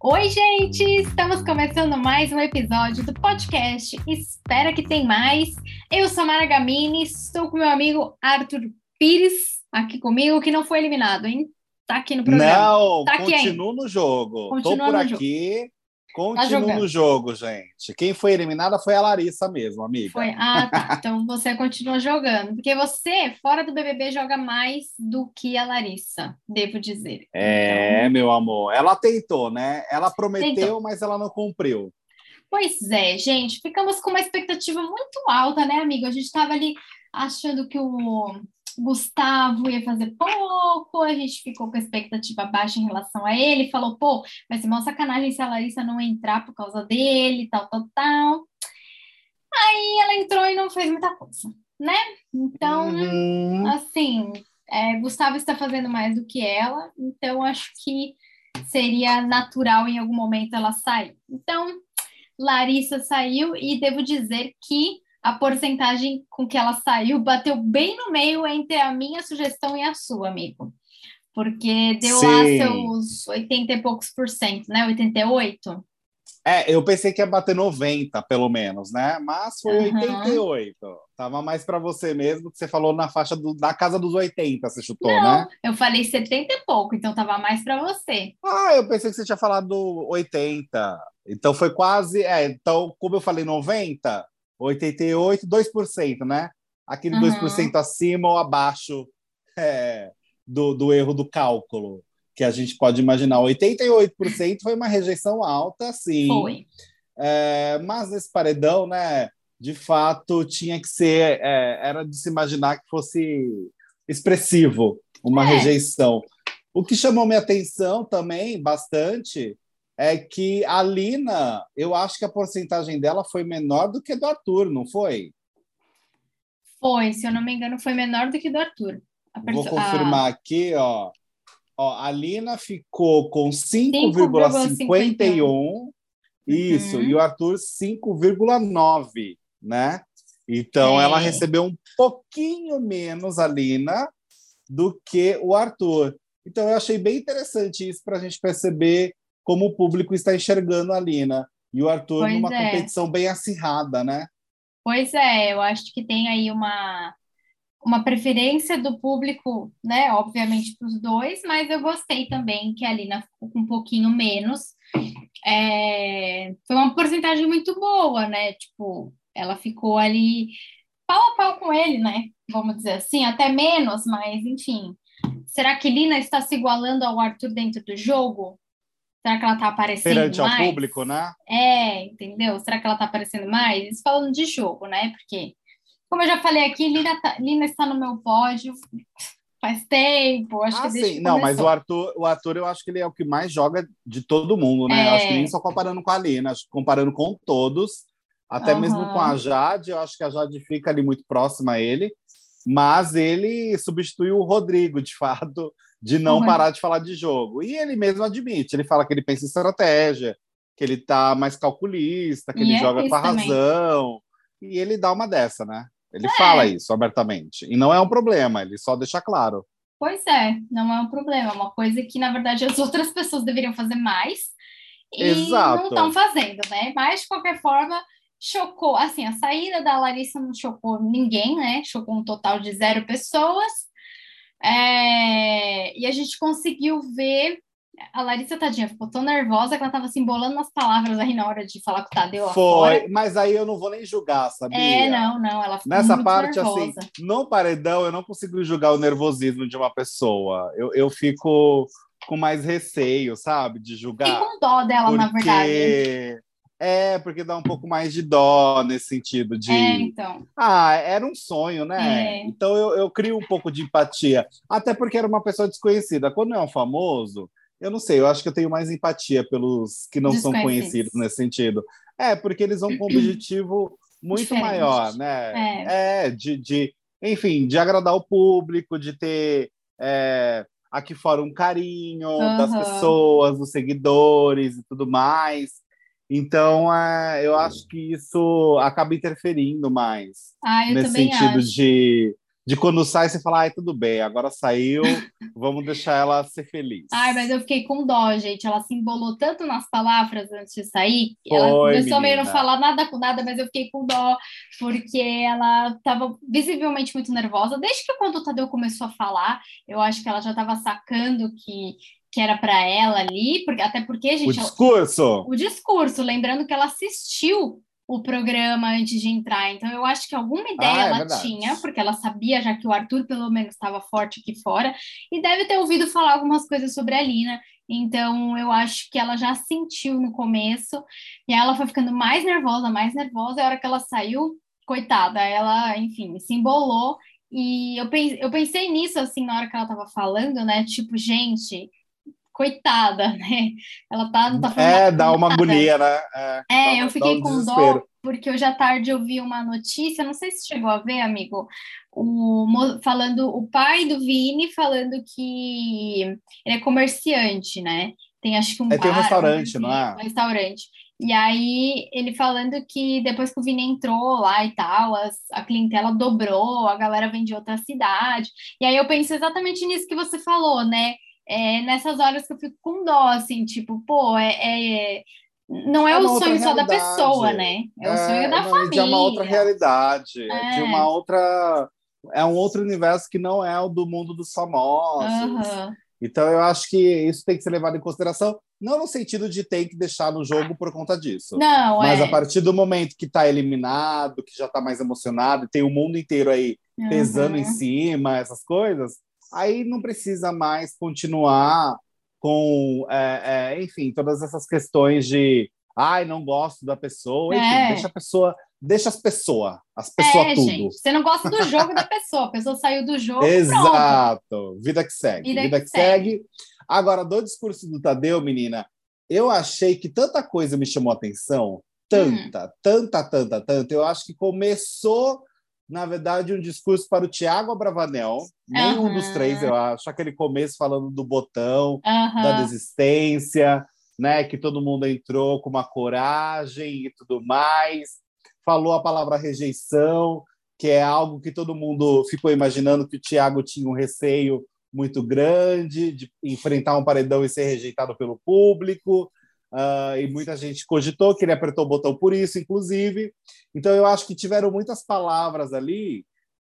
Oi, gente! Estamos começando mais um episódio do podcast Espera que tem mais. Eu sou Mara Gamini, estou com meu amigo Arthur Pires aqui comigo, que não foi eliminado, hein? Tá aqui no programa. Não, tá continuo no jogo. Tô por aqui. Tá Continuo jogando. no jogo, gente. Quem foi eliminada foi a Larissa mesmo, amiga. Foi. Ah, tá. Então você continua jogando. Porque você, fora do BBB, joga mais do que a Larissa, devo dizer. É, meu amor. Ela tentou, né? Ela prometeu, Tentou. mas ela não cumpriu. Pois é, gente, ficamos com uma expectativa muito alta, né, amigo? A gente estava ali achando que o Gustavo ia fazer pouco, a gente ficou com a expectativa baixa em relação a ele, falou, pô, vai ser uma sacanagem se a Larissa não entrar por causa dele, tal, tal, tal. Aí ela entrou e não fez muita coisa, né? Então, Uhum. assim, é, Gustavo está fazendo mais do que ela, então acho que seria natural em algum momento ela sair. Então, Larissa saiu e devo dizer que a porcentagem com que ela saiu bateu bem no meio entre a minha sugestão e a sua, amigo. Porque deu lá Sim. seus 80 e poucos por cento, né? 88? É, eu pensei que ia bater 90, pelo menos, né? Mas foi Aham. 88. Tava mais para você mesmo, que você falou na faixa do- da casa dos 80, você chutou, Não, né? eu falei 70 e pouco, então tava mais para você. Ah, eu pensei que você tinha falado 80. Então foi quase. É, então, como eu falei 90, 88, 2%, né? Aquele Uhum. 2% acima ou abaixo é, do, do erro do cálculo, que a gente pode imaginar. 88% foi uma rejeição alta, sim. Foi. É, mas nesse paredão, né? De fato, tinha que ser. é, era de se imaginar que fosse expressivo uma É. rejeição. O que chamou minha atenção também bastante é que a Lina, eu acho que a porcentagem dela foi menor do que do Arthur, não foi? Foi, se eu não me engano, foi menor do que do Arthur. Vou perso- a- confirmar aqui, ó. Ó, a Lina ficou com 5,51. 5,51. Isso, Uhum. e o Arthur 5,9, né? Então É. ela recebeu um pouquinho menos a Lina do que o Arthur. Então eu achei bem interessante isso para a gente perceber como o público está enxergando a Lina. E o Arthur Pois numa é. competição bem acirrada, né? Pois é, eu acho que tem aí uma, uma preferência do público, né? Obviamente para os dois, mas eu gostei também que a Lina ficou com um pouquinho menos. É, foi uma porcentagem muito boa, né? Tipo, ela ficou ali pau a pau com ele, né? Vamos dizer assim, até menos, mas enfim. Será que Lina está se igualando ao Arthur dentro do jogo? Será que ela está aparecendo Perante ao mais? público, né? É, entendeu? Será que ela tá aparecendo mais? Isso falando de jogo, né? Porque, como eu já falei aqui, Lina, tá- Lina está no meu pódio faz tempo. Acho Ah, que sim. Não, mas o Arthur, o Arthur, eu acho que ele é o que mais joga de todo mundo, né? É. Acho que nem só comparando com a Lina, acho que comparando com todos, até Aham. mesmo com a Jade, eu acho que a Jade fica ali muito próxima a ele, mas ele substituiu o Rodrigo, de fato, de não Uhum. parar de falar de jogo. E ele mesmo admite, ele fala que ele pensa em estratégia, que ele tá mais calculista, que E ele é joga com a também. razão. E ele dá uma dessa, né? Ele É. fala isso abertamente. E não é um problema, ele só deixa claro. Pois é, não é um problema. É uma coisa que, na verdade, as outras pessoas deveriam fazer mais e Exato. não estão fazendo, né? Mas, de qualquer forma, chocou. Assim, a saída da Larissa não chocou ninguém, né? Chocou um total de zero pessoas. É, E a gente conseguiu ver. A Larissa, tadinha, ficou tão nervosa que ela estava se embolando nas palavras aí na hora de falar com o Tadeu Foi, mas aí eu não vou nem julgar, sabia? É, não, não, ela ficou Nessa parte, nervosa. assim, no paredão, eu não consigo julgar o nervosismo de uma pessoa. Eu, eu fico com mais receio, sabe? De Fiquei julgar. com dó dela, na verdade. É, porque dá um pouco mais de dó nesse sentido de. É, então. Ah, era um sonho, né? É. Então eu, eu crio um pouco de empatia. Até porque era uma pessoa desconhecida. Quando é um famoso, eu não sei, eu acho que eu tenho mais empatia pelos que não são conhecidos nesse sentido. É, porque eles vão com um objetivo muito Diferente. maior, né? É. É, de, de, enfim, de agradar o público, de ter é, aqui fora um carinho das Aham. pessoas, dos seguidores e tudo mais. Então, é, eu acho que isso acaba interferindo mais Ah, eu nesse sentido acho. de, de quando sai você fala, ai, tudo bem, agora saiu, vamos deixar ela ser feliz. Ai, mas eu fiquei com dó, gente. Ela se embolou tanto nas palavras antes de sair. Foi, ela começou meio não falar nada com nada, mas eu fiquei com dó, porque ela estava visivelmente muito nervosa. Desde que quando o Tadeu começou a falar, eu acho que ela já estava sacando que que era para ela ali, porque até porque gente, o discurso, o, o discurso, lembrando que ela assistiu o programa antes de entrar. Então, eu acho que alguma ideia ah, é ela tinha, porque ela sabia já que o Arthur, pelo menos, estava forte aqui fora, e deve ter ouvido falar algumas coisas sobre a Lina. Então, eu acho que ela já sentiu no começo, e ela foi ficando mais nervosa, mais nervosa, e a hora que ela saiu, coitada, ela, enfim, se embolou. E eu pensei, eu pensei nisso, assim, na hora que ela estava falando, né? Tipo, gente, coitada, né? Ela tá, não tá falando É, dá uma agonia, né? É, é eu fiquei um com desespero. dó, porque hoje à tarde eu vi uma notícia, não sei se chegou a ver, amigo, o, falando, o pai do Vini falando que ele é comerciante, né? Tem acho que um é, bar, tem um restaurante, um, não é? Um restaurante. E aí ele falando que depois que o Vini entrou lá e tal, as, a clientela dobrou, a galera vem de outra cidade. E aí eu penso exatamente nisso que você falou, né? É nessas horas que eu fico com dó, assim, tipo, pô, é, é não é, é o sonho só da pessoa, né? É, o sonho da família. É uma outra realidade, é. de uma outra. É um outro universo que não é o do mundo dos famosos. Uhum. Então, eu acho que isso tem que ser levado em consideração, não no sentido de ter que deixar no jogo por conta disso. Não, mas é. a partir do momento que está eliminado, que já está mais emocionado, tem o mundo inteiro aí pesando uhum. em cima, essas coisas, aí não precisa mais continuar com, é, é, enfim, todas essas questões de ai, não gosto da pessoa, enfim, é. deixa a pessoa, deixa as pessoas, as pessoas é, tudo. Gente, você não gosta do jogo da pessoa, a pessoa saiu do jogo, Exato, pronto. vida que segue, vida, vida que, que segue. segue. Agora, do discurso do Tadeu, menina, eu achei que tanta coisa me chamou a atenção, tanta, hum. tanta, tanta, tanta, eu acho que começou na verdade, um discurso para o Tiago Abravanel, nenhum uhum. dos três, eu acho. Aquele começo falando do botão, uhum. da desistência, né? Que todo mundo entrou com uma coragem e tudo mais. Falou a palavra rejeição, que é algo que todo mundo ficou imaginando que o Tiago tinha um receio muito grande de enfrentar um paredão e ser rejeitado pelo público. Uh, e muita gente cogitou que ele apertou o botão por isso, inclusive. Então, eu acho que tiveram muitas palavras ali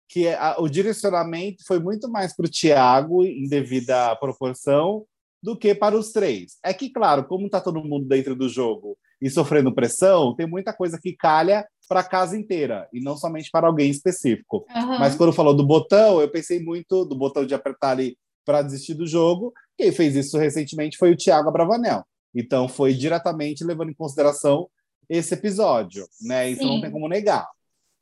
que a, o direcionamento foi muito mais para o Tiago, em devida proporção, do que para os três. É que, claro, como está todo mundo dentro do jogo e sofrendo pressão, tem muita coisa que calha para a casa inteira e não somente para alguém específico. Uhum. Mas quando falou do botão, eu pensei muito do botão de apertar ali para desistir do jogo. Quem fez isso recentemente foi o Thiago Abravanel. Então, foi diretamente levando em consideração esse episódio, né? Isso Sim. não tem como negar.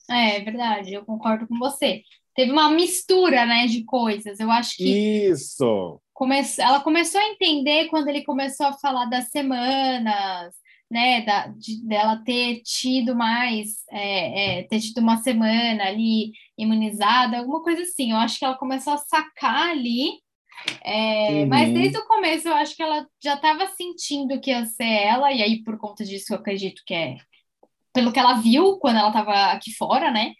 É, é verdade, eu concordo com você. Teve uma mistura, né, de coisas. Eu acho que. Isso! Come... Ela começou a entender quando ele começou a falar das semanas, né, da, de, dela ter tido mais, é, é, ter tido uma semana ali imunizada, alguma coisa assim. Eu acho que ela começou a sacar ali é, uhum. Mas desde o começo eu acho que ela já estava sentindo que ia ser ela, e aí por conta disso eu acredito que é pelo que ela viu quando ela estava aqui fora, né?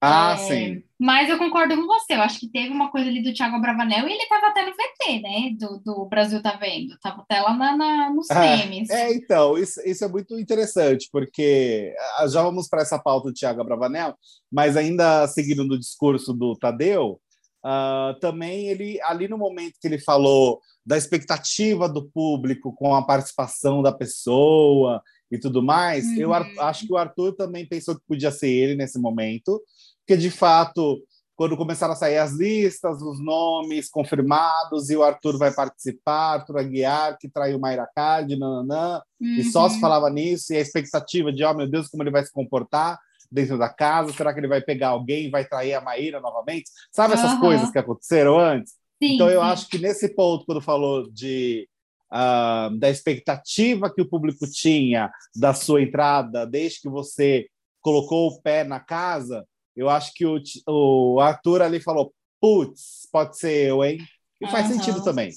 Ah, é, sim. Mas eu concordo com você, eu acho que teve uma coisa ali do Thiago Bravanel e ele estava até no VT, né? Do, do Brasil tá vendo, estava até lá na, na nos ah, É, então, isso, isso é muito interessante, porque ah, já vamos para essa pauta do Thiago Bravanel, mas ainda seguindo no discurso do Tadeu, Uh, também ele ali no momento que ele falou da expectativa do público com a participação da pessoa e tudo mais, uhum. eu acho que o Arthur também pensou que podia ser ele nesse momento, porque de fato quando começaram a sair as listas, os nomes confirmados, e o Arthur vai participar, Arthur Aguiar, que traiu Mayra Card, nananã, uhum. e só se uhum. falava nisso, e a expectativa de, oh meu Deus, como ele vai se comportar, dentro da casa? Será que ele vai pegar alguém vai trair a Maíra novamente? Sabe essas uhum. coisas que aconteceram antes? Sim, então, eu sim. acho que nesse ponto, quando falou de uh, da expectativa que o público tinha da sua entrada, desde que você colocou o pé na casa, eu acho que o, o Arthur ali falou: putz, pode ser eu, hein? E uhum. faz sentido também.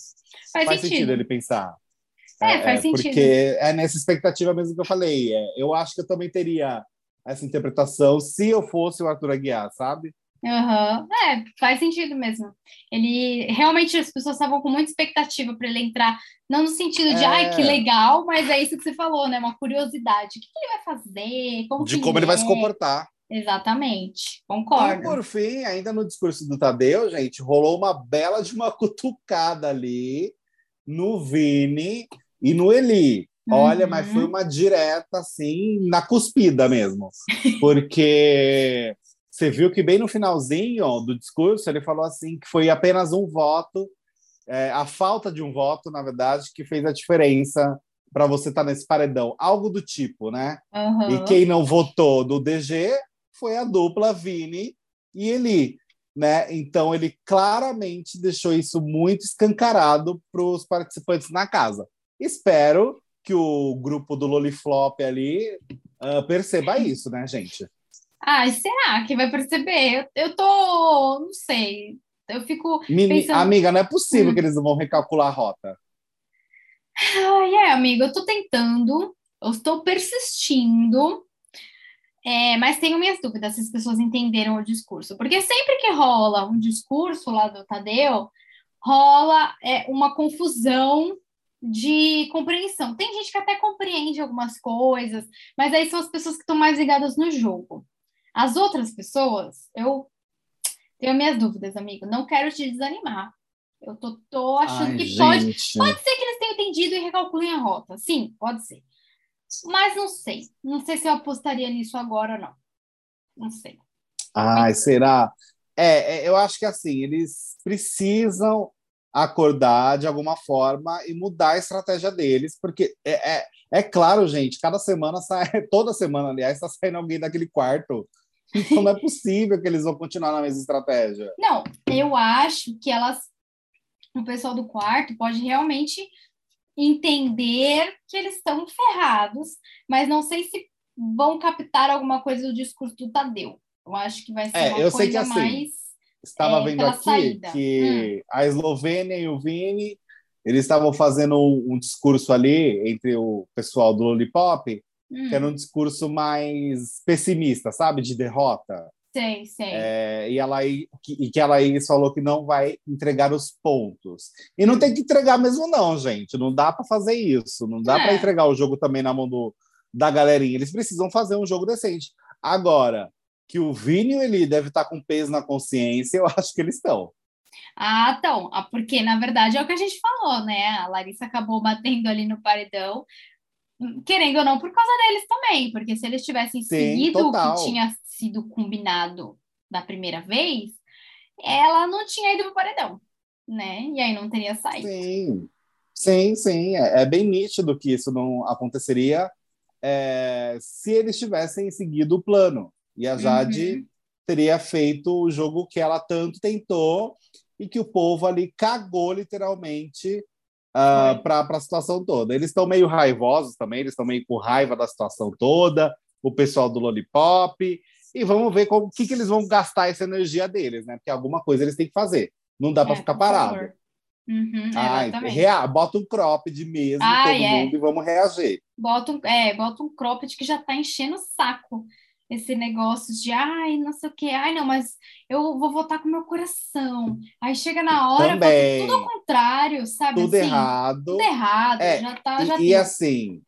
Faz, faz sentido. sentido ele pensar. É, é faz é, sentido. Porque é nessa expectativa mesmo que eu falei. É, eu acho que eu também teria essa interpretação se eu fosse o Arthur Aguiar, sabe? Uhum. É, faz sentido mesmo. Ele realmente as pessoas estavam com muita expectativa para ele entrar, não no sentido de, é... ai, que legal, mas é isso que você falou, né? Uma curiosidade. O que, que ele vai fazer? Como de como ele, ele vai se comportar. Exatamente, concordo. E por fim, ainda no discurso do Tadeu, gente, rolou uma bela de uma cutucada ali no Vini e no Eli. Olha, uhum. mas foi uma direta assim, na cuspida mesmo. Porque você viu que bem no finalzinho do discurso ele falou assim que foi apenas um voto, é, a falta de um voto, na verdade, que fez a diferença para você estar tá nesse paredão, algo do tipo, né? Uhum. E quem não votou do DG foi a dupla Vini e Eli, né? Então ele claramente deixou isso muito escancarado para os participantes na casa. Espero que o grupo do Loliflop ali uh, perceba isso, né, gente? Ah, será que vai perceber? Eu, eu tô, não sei. Eu fico Mini, pensando... Amiga, não é possível hum. que eles vão recalcular a rota. Ai, é, amigo, eu tô tentando, eu estou persistindo, é, mas tenho minhas dúvidas se as pessoas entenderam o discurso. Porque sempre que rola um discurso lá do Tadeu, rola é, uma confusão de compreensão. Tem gente que até compreende algumas coisas, mas aí são as pessoas que estão mais ligadas no jogo. As outras pessoas, eu tenho minhas dúvidas, amigo. Não quero te desanimar. Eu tô, tô achando Ai, que pode, pode ser que eles tenham entendido e recalculem a rota. Sim, pode ser. Mas não sei. Não sei se eu apostaria nisso agora ou não. Não sei. Ai, será? É, é, eu acho que assim, eles precisam acordar de alguma forma e mudar a estratégia deles, porque é, é, é claro, gente, cada semana sai, toda semana, aliás, está saindo alguém daquele quarto então não é possível que eles vão continuar na mesma estratégia. Não, eu acho que elas, o pessoal do quarto pode realmente entender que eles estão ferrados, mas não sei se vão captar alguma coisa do discurso do Tadeu. Eu acho que vai ser é, uma coisa assim, mais. Estava é, vendo aqui saída. que hum. a Eslovênia e o Vini eles estavam fazendo um, um discurso ali entre o pessoal do Lollipop hum. que era um discurso mais pessimista, sabe? De derrota. Sei, sei. É, e, ela, e que ela falou que não vai entregar os pontos. E não tem que entregar mesmo, não, gente. Não dá para fazer isso. Não dá é. para entregar o jogo também na mão do, da galerinha. Eles precisam fazer um jogo decente. Agora, que o Vini ele deve estar tá com peso na consciência, eu acho que eles estão. Ah, então, porque na verdade é o que a gente falou, né? A Larissa acabou batendo ali no paredão, querendo ou não, por causa deles também, porque se eles tivessem Sim, seguido total. o que tinha sido combinado da primeira vez, ela não tinha ido pro paredão, né? E aí não teria saído. Sim, sim, sim. É, é bem nítido que isso não aconteceria é, se eles tivessem seguido o plano. E a Jade uhum. teria feito o jogo que ela tanto tentou e que o povo ali cagou literalmente uh, ah, para a situação toda. Eles estão meio raivosos também, eles estão meio com raiva da situação toda, o pessoal do Lollipop, e vamos ver o que, que eles vão gastar essa energia deles, né? Porque alguma coisa eles têm que fazer. Não dá para é, ficar parado. Uhum, Ai, rea... Bota um cropped mesmo, Ai, todo é. mundo, e vamos reagir. Bota um, é, bota um cropped que já está enchendo o saco esse negócio de ai, não sei o que, ai, não, mas eu vou votar com meu coração. Aí chega na hora, tudo ao contrário, sabe? Tudo assim, errado. Tudo errado, é, já tá. Já e, e assim,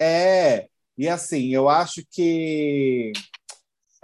é, e assim, eu acho que.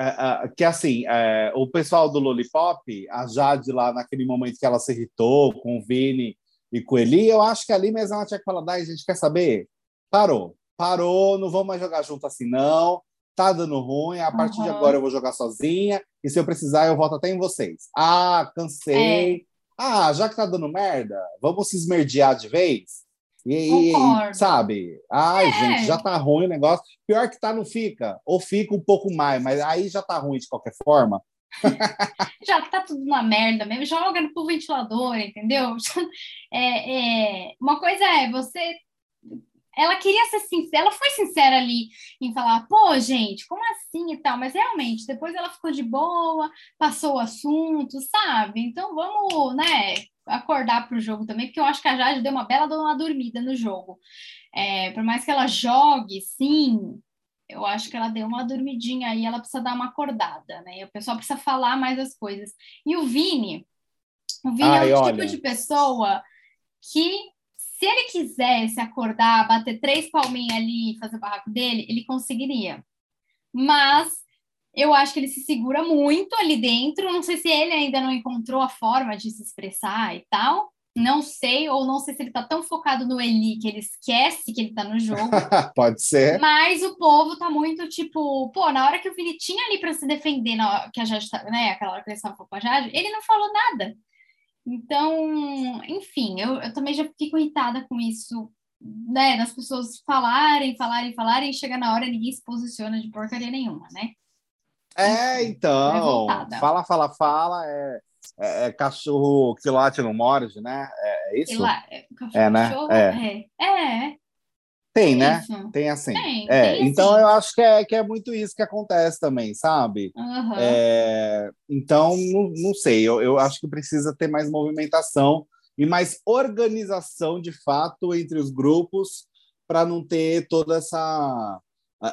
É, é, que assim, é, o pessoal do Lollipop, a Jade lá naquele momento que ela se irritou com o Vini e com o Eli, eu acho que ali mesmo ela tinha que falar, a gente quer saber? Parou, parou, não vamos mais jogar junto assim, não tá dando ruim, a partir uhum. de agora eu vou jogar sozinha, e se eu precisar eu volto até em vocês. Ah, cansei. É. Ah, já que tá dando merda, vamos se esmerdear de vez? E, e sabe? Ai, é. gente, já tá ruim o negócio. Pior que tá, não fica. Ou fica um pouco mais, mas aí já tá ruim de qualquer forma. já tá tudo uma merda mesmo, joga pro ventilador, entendeu? É, é, uma coisa é você ela queria ser sincera, ela foi sincera ali em falar, pô, gente, como assim e tal, mas realmente, depois ela ficou de boa, passou o assunto, sabe? Então vamos, né, acordar para o jogo também, porque eu acho que a Jade deu uma bela dona dormida no jogo. É, por mais que ela jogue, sim, eu acho que ela deu uma dormidinha aí, ela precisa dar uma acordada, né? O pessoal precisa falar mais as coisas. E o Vini, o Vini Ai, é o tipo de pessoa que, se ele quisesse acordar, bater três palminhas ali e fazer o barraco dele, ele conseguiria. Mas eu acho que ele se segura muito ali dentro. Não sei se ele ainda não encontrou a forma de se expressar e tal. Não sei, ou não sei se ele tá tão focado no Eli que ele esquece que ele tá no jogo. Pode ser. Mas o povo tá muito tipo, pô, na hora que o Vini tinha ali para se defender, na, que a Jade, tá, né, aquela hora que ele estava com a Jade, ele não falou nada. Então, enfim, eu, eu também já fico irritada com isso, né, das pessoas falarem, falarem, falarem, e chega na hora ninguém se posiciona de porcaria nenhuma, né? É, então, fala, fala, fala, é é, é, cachorro que late não morde, né? É, é isso? Lá, é, é, né? É. é. Tem, né? Isso. Tem assim. Tem, é, tem então assim. eu acho que é, que é muito isso que acontece também, sabe? Uhum. É, então, não, não sei, eu, eu acho que precisa ter mais movimentação e mais organização de fato entre os grupos para não ter toda essa.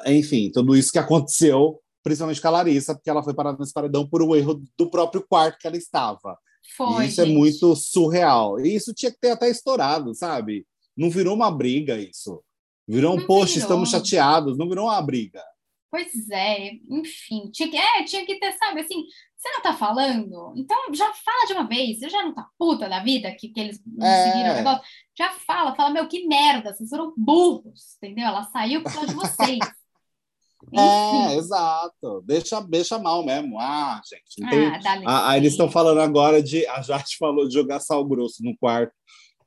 Enfim, tudo isso que aconteceu principalmente com a Larissa, porque ela foi parada nesse paredão por um erro do próprio quarto que ela estava. Foi, isso é gente. é muito surreal. E isso tinha que ter até estourado, sabe? Não virou uma briga isso. Virou um post, virou. estamos chateados, não virou uma briga. Pois é, enfim, tinha que, é, tinha que ter, sabe, assim, você não tá falando? Então já fala de uma vez, você já não tá puta da vida que, que eles não é. seguiram o negócio? Já fala, fala, meu, que merda, vocês foram burros, entendeu? Ela saiu por causa de vocês. É, exato. Deixa, deixa mal mesmo. Ah, gente. Ah, ah, ah, eles estão falando agora de. A Jade falou de jogar sal grosso no quarto.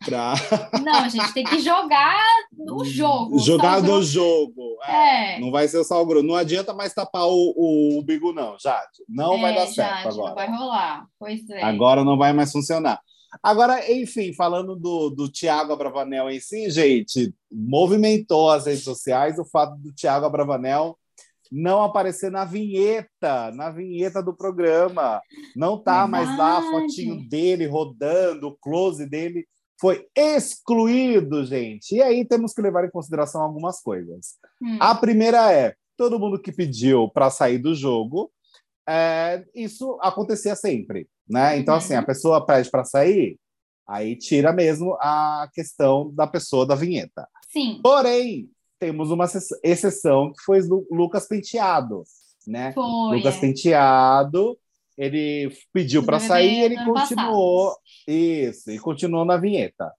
Pra... Não, a gente tem que jogar no jogo. Jogar no jogo. É, é. Não vai ser o sal grosso. Não adianta mais tapar o, o, o bigo, não, Jade. Não é, vai dar certo Jade, agora. Não vai rolar. Pois é. Agora não vai mais funcionar. Agora, enfim, falando do, do Tiago Abravanel em si, gente, movimentou as redes sociais o fato do Tiago Abravanel não aparecer na vinheta, na vinheta do programa. Não tá Verdade. mais lá a fotinho dele rodando, o close dele foi excluído, gente. E aí temos que levar em consideração algumas coisas. Hum. A primeira é, todo mundo que pediu para sair do jogo, é, isso acontecia sempre, né? Então, assim, a uhum. pessoa pede para sair, aí tira mesmo a questão da pessoa da vinheta. Sim. Porém, temos uma exceção que foi Lucas Penteado, né? Foi, Lucas é. Penteado, ele pediu para sair, ele continuou passado. isso, e continuou na vinheta.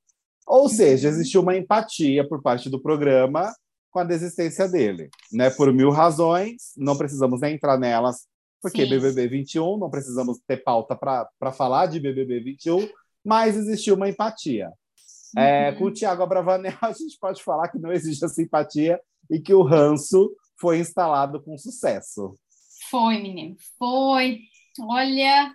Ou uhum. seja, existiu uma empatia por parte do programa com a desistência dele, né? Por mil razões, não precisamos nem entrar nelas, porque Sim. BBB 21, não precisamos ter pauta para falar de BBB 21, mas existiu uma empatia. É, uhum. com o Tiago Abravanel, a gente pode falar que não existe a simpatia e que o ranço foi instalado com sucesso. Foi, menino, foi. Olha,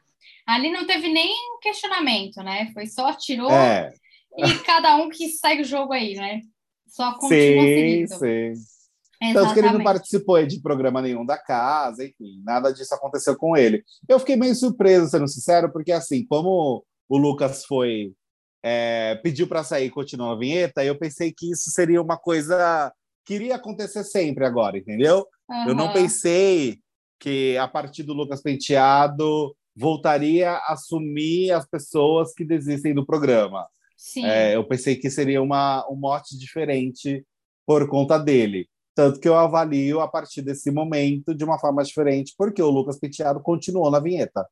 ali não teve nem questionamento, né? Foi só tirou é. e cada um que segue o jogo aí, né? Só continua sim, seguindo. Sim. Tanto que ele não participou de programa nenhum da casa, enfim, nada disso aconteceu com ele. Eu fiquei meio surpreso, sendo sincero, porque assim, como o Lucas foi é, pediu para sair e continuou a vinheta, eu pensei que isso seria uma coisa que iria acontecer sempre agora, entendeu? Uhum. Eu não pensei que a partir do Lucas Penteado voltaria a assumir as pessoas que desistem do programa. É, eu pensei que seria uma, um mote diferente por conta dele. Tanto que eu avalio a partir desse momento de uma forma diferente, porque o Lucas Penteado continuou na vinheta.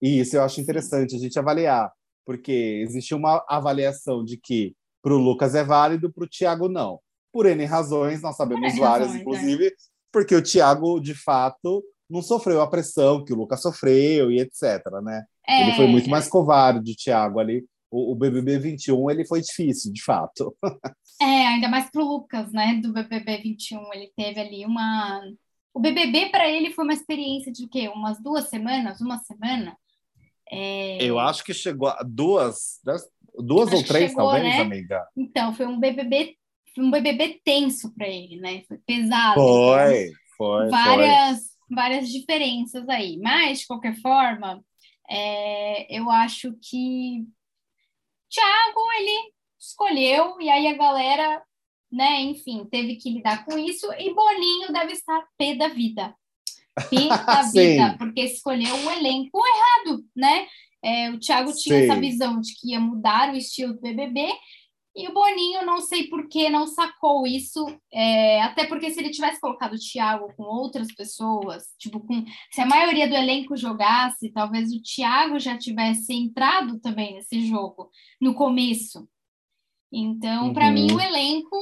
E isso eu acho interessante a gente avaliar porque existe uma avaliação de que para o Lucas é válido, para o Thiago não. Por N razões, nós sabemos várias, razões, inclusive, é. porque o Thiago, de fato, não sofreu a pressão que o Lucas sofreu e etc. Né? É, ele foi muito mais covarde, Thiago, ali. O, o BBB 21 ele foi difícil, de fato. É, ainda mais para o Lucas, né? Do BBB 21, ele teve ali uma. O BBB para ele foi uma experiência de o quê? Umas duas semanas, uma semana. É... Eu acho que chegou a duas, duas ou três, chegou, talvez, né? amiga. Então, foi um BBB, um BBB tenso para ele, né? Foi pesado. Foi, então, foi. Várias, foi. Várias diferenças aí. Mas, de qualquer forma, é, eu acho que Thiago, ele escolheu, e aí a galera né? Enfim, teve que lidar com isso. E Boninho deve estar pé da vida. Pé da vida, porque escolheu o elenco errado, né? É, o Thiago tinha Sim. essa visão de que ia mudar o estilo do BBB e o Boninho, não sei por que, não sacou isso. É, até porque se ele tivesse colocado o Thiago com outras pessoas, tipo, com, se a maioria do elenco jogasse, talvez o Thiago já tivesse entrado também nesse jogo no começo. Então, uhum. para mim, o elenco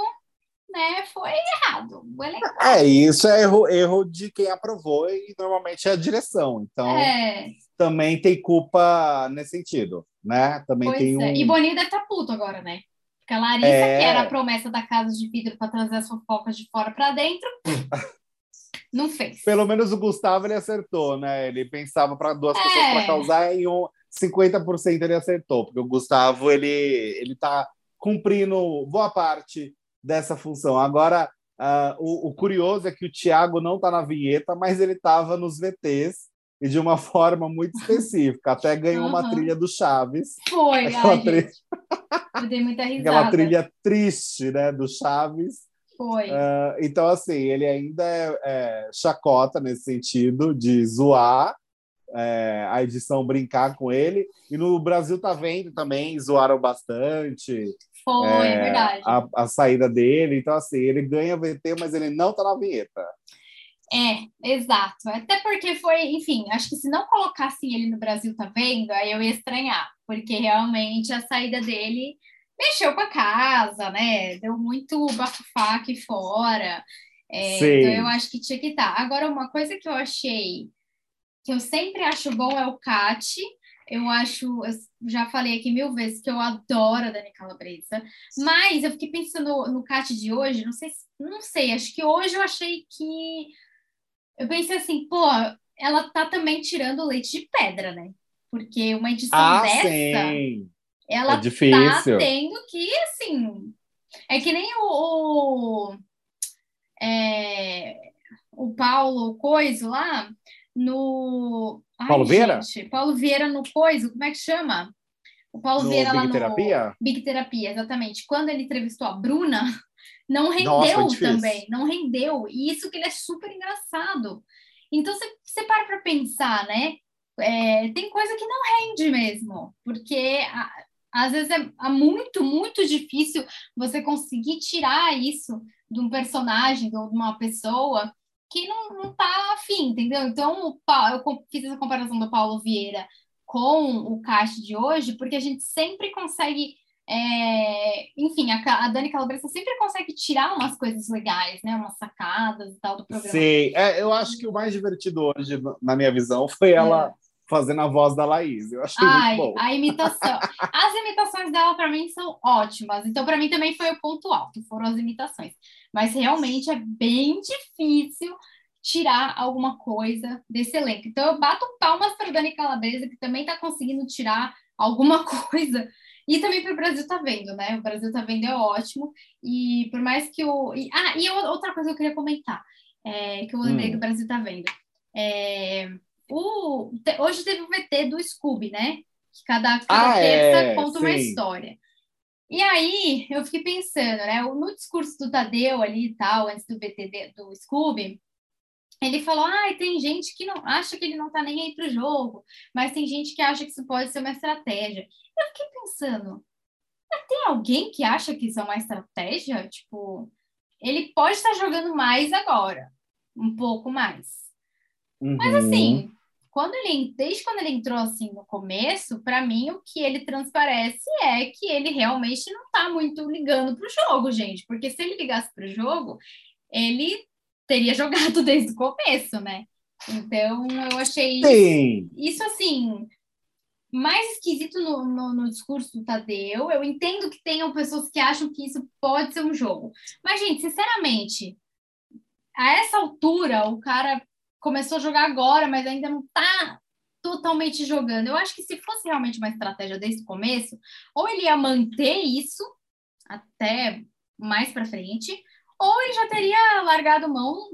né, foi errado. O elenco... É, isso é erro, erro de quem aprovou e normalmente é a direção. Então, é. também tem culpa nesse sentido, né? Também pois tem é. um... E Boninho deve estar tá puto agora, né? Porque a Larissa, é... que era a promessa da casa de vidro para trazer as fofocas de fora para dentro, não fez. Pelo menos o Gustavo ele acertou, né? Ele pensava para duas é... pessoas para causar e um 50% ele acertou, porque o Gustavo ele ele tá cumprindo boa parte dessa função. Agora, uh, o, o, curioso é que o Thiago não está na vinheta, mas ele estava nos VTs e de uma forma muito específica. Até ganhou uhum. uma trilha do Chaves. Foi, aquela ai, trilha... Eu dei muita risada. Aquela trilha triste, né, do Chaves. Foi. Uh, então, assim, ele ainda é, é, chacota nesse sentido de zoar é, a edição, brincar com ele. E no Brasil tá vendo também, zoaram bastante. Foi, é, verdade. A, a saída dele. Então, assim, ele ganha VT, mas ele não tá na vinheta. É, exato. Até porque foi, enfim, acho que se não colocassem ele no Brasil, tá vendo? Aí eu ia estranhar, porque realmente a saída dele mexeu com a casa, né? Deu muito bafafá aqui fora. É, então eu acho que tinha que estar. Tá. Agora, uma coisa que eu achei que eu sempre acho bom é o Cat. Eu acho, eu já falei aqui mil vezes que eu adoro a Dani Calabresa, mas eu fiquei pensando no, no Cat de hoje, não sei, não sei, acho que hoje eu achei que eu pensei assim, pô, ela tá também tirando leite de pedra, né? Porque uma edição ah, dessa, sim. ela é tá tendo que, assim, é que nem o, o, é, o Paulo Coiso lá no... Ai, Paulo Vieira? Paulo Vieira no Coiso, como é que chama? O Paulo no Vieira Big lá no Terapia? Big Terapia, exatamente. Quando ele entrevistou a Bruna, não rendeu Nossa, também, não rendeu. E isso que ele é super engraçado. Então você, você para para pensar, né? É, tem coisa que não rende mesmo, porque a, às vezes é, é, muito, muito difícil você conseguir tirar isso de um personagem, de uma pessoa que não, não tá afim, entendeu? Então, eu fiz essa comparação do Paulo Vieira com o caixa de hoje, porque a gente sempre consegue é, enfim, a, a Dani Calabresa sempre consegue tirar umas coisas legais, né? Umas sacadas e tal do programa. Sim, é, eu acho que o mais divertido hoje, na minha visão, foi ela é. fazendo a voz da Laís. Eu achei Ai, muito bom. A imitação. As imitações dela, para mim, são ótimas. Então, para mim, também foi o ponto alto, foram as imitações. Mas realmente é bem difícil tirar alguma coisa desse elenco. Então, eu bato palmas para Dani Calabresa, que também está conseguindo tirar alguma coisa e também para o Brasil tá vendo, né? O Brasil tá vendo é ótimo. E por mais que o. E, ah, e outra coisa que eu queria comentar, é, que eu lembrei hum. do Brasil tá vendo. É, o, te, hoje teve o VT do Scooby, né? Que cada, cada ah, terça é, conta sim. uma história. E aí eu fiquei pensando, né? No discurso do Tadeu ali e tal, antes do VT do Scooby, ele falou: ah, tem gente que não acha que ele não tá nem aí pro jogo, mas tem gente que acha que isso pode ser uma estratégia. Eu fiquei pensando, tem alguém que acha que isso é uma estratégia? Tipo, ele pode estar jogando mais agora, um pouco mais. Uhum. Mas assim, quando ele, desde quando ele entrou assim no começo, para mim o que ele transparece é que ele realmente não tá muito ligando pro jogo, gente. Porque se ele ligasse pro jogo, ele teria jogado desde o começo, né? Então eu achei Sim. isso assim mais esquisito no, no, no, discurso do Tadeu. Eu entendo que tenham pessoas que acham que isso pode ser um jogo. Mas, gente, sinceramente, a essa altura, o cara começou a jogar agora, mas ainda não tá totalmente jogando. Eu acho que se fosse realmente uma estratégia desde o começo, ou ele ia manter isso até mais para frente, ou ele já teria largado mão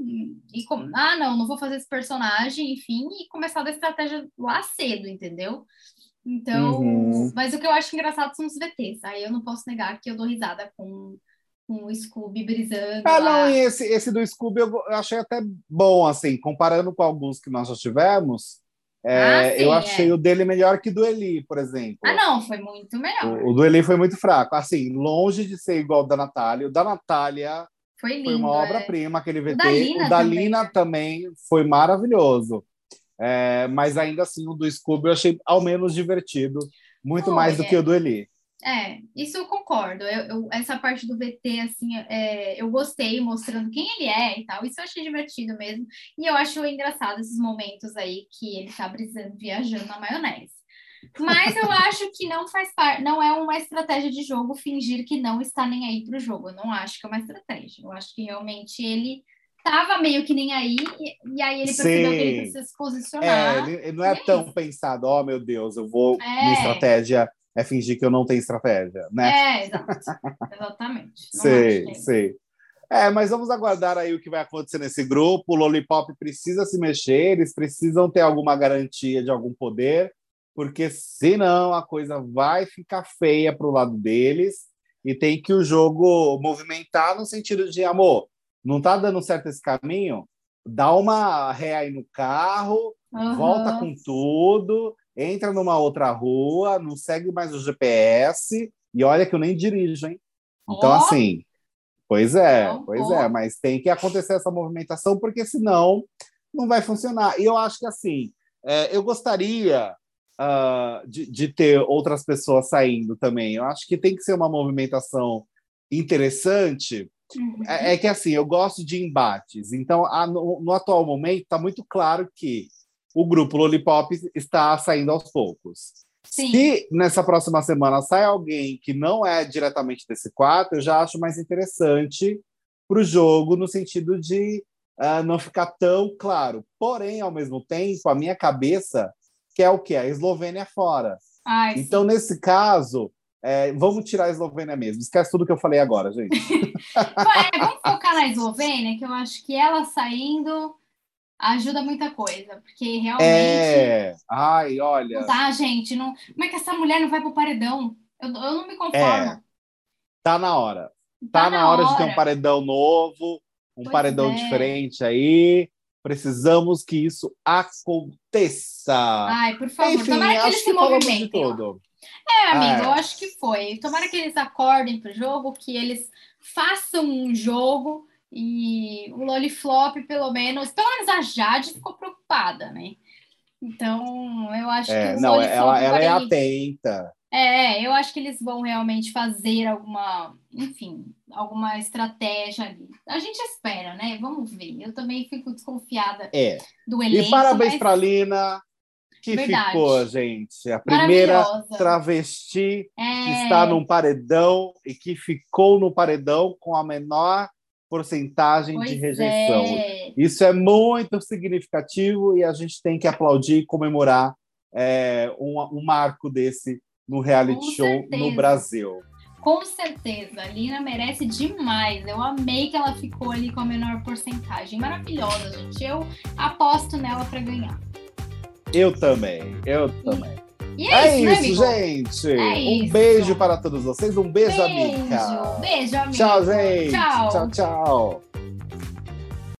e ah não, não vou fazer esse personagem, enfim, e começado a estratégia lá cedo, entendeu? Então, uhum. mas o que eu acho engraçado são os VTs. Aí eu não posso negar que eu dou risada com com o Scooby brisando. Ah, lá. não, e esse, esse do Scooby eu, achei até bom, assim, comparando com alguns que nós já tivemos. é, Ah, sim, eu achei é. o dele melhor que do Eli, por exemplo. Ah, não, foi muito melhor. O, o do Eli foi muito fraco. Assim, longe de ser igual ao da Natália. O da Natália Foi lindo. foi uma é. obra-prima, aquele VT. da Lina o da também, Lina né? também foi maravilhoso. É, mas ainda assim, o do Scooby eu achei ao menos divertido. Muito mais do é. que o do Eli. É, isso eu concordo. Eu, eu- essa parte do VT, assim, é, eu gostei, mostrando quem ele é e tal. Isso eu achei divertido mesmo. E eu acho engraçado esses momentos aí que ele tá brisando, viajando na maionese. Mas eu acho que não faz parte, não é uma estratégia de jogo fingir que não está nem aí pro jogo. Eu não acho que é uma estratégia. Eu acho que realmente ele tava meio que nem aí, e, e aí ele percebeu que ele Sim. precisa se É, posicionar. ele, ele não é, é tão pensado, oh meu Deus, eu vou. É. Minha estratégia é fingir que eu não tenho estratégia, né? É, exato. Exatamente. Não sei, é isso. sei. É, mas vamos aguardar aí o que vai acontecer nesse grupo. O Lollipop precisa se mexer, eles precisam ter alguma garantia de algum poder, porque senão a coisa vai ficar feia para o lado deles e tem que o jogo movimentar no sentido de amor. Não tá dando certo esse caminho? Dá uma ré aí no carro, Aham. volta com tudo, entra numa outra rua, não segue mais o GPS e olha que eu nem dirijo, hein? Então, Ó. assim, pois é, pois ó. é, mas tem que acontecer essa movimentação, porque senão não vai funcionar. E eu acho que, assim, é, eu gostaria ah, de, de ter outras pessoas saindo também. Eu acho que tem que ser uma movimentação interessante. Uhum. É, é que, assim, eu gosto de embates. Então, a- no, no atual momento, está muito claro que o grupo Lollipop está saindo aos poucos. Sim. Se nessa próxima semana sai alguém que não é diretamente desse quadro, eu já acho mais interessante para o jogo, no sentido de ah, não ficar tão claro. Porém, ao mesmo tempo, a minha cabeça quer o quê? A Eslovênia fora. Ai, sim. Então, nesse caso, é, vamos tirar a Eslovênia mesmo. Esquece tudo que eu falei agora, gente. É, vamos focar na Eslovênia, que eu acho que ela saindo ajuda muita coisa, porque realmente. É. Ai, olha. Não dá, gente. Não... Como é que essa mulher não vai pro paredão? Eu, eu não me conformo. É. Tá na hora. Tá, na hora, de ter um paredão novo, um Pois paredão é. diferente aí. Precisamos que isso aconteça. Ai, por favor, Enfim, tomara que eles se movimentem. É, amigo, é. eu acho que foi. Tomara que eles acordem pro jogo, que eles façam um jogo e o Loliflop, pelo menos, pelo menos a Jade ficou preocupada, né? Então, eu acho É, que não, Loliflop ela, ela é atenta. É, eu acho que eles vão realmente fazer alguma, enfim, alguma estratégia ali. A gente espera, né? Vamos ver. Eu também fico desconfiada É. do elenco. E parabéns mas para Lina, que Verdade. ficou, gente. A primeira travesti que É, está num paredão e que ficou no paredão com a menor porcentagem pois de rejeição. é. Isso é muito significativo e a gente tem que aplaudir e comemorar é, um, um marco desse no reality Com show certeza. no Brasil. Com certeza, a Lina merece demais. Eu amei que ela ficou ali com a menor porcentagem. Maravilhosa, gente. Eu aposto nela para ganhar. Eu também, eu também. E é, É, isso, né, isso, amigo? gente. É um isso. beijo para todos vocês. Um beijo, Beijo, amiga. beijo, amigo. Tchau, gente. Tchau. tchau. tchau.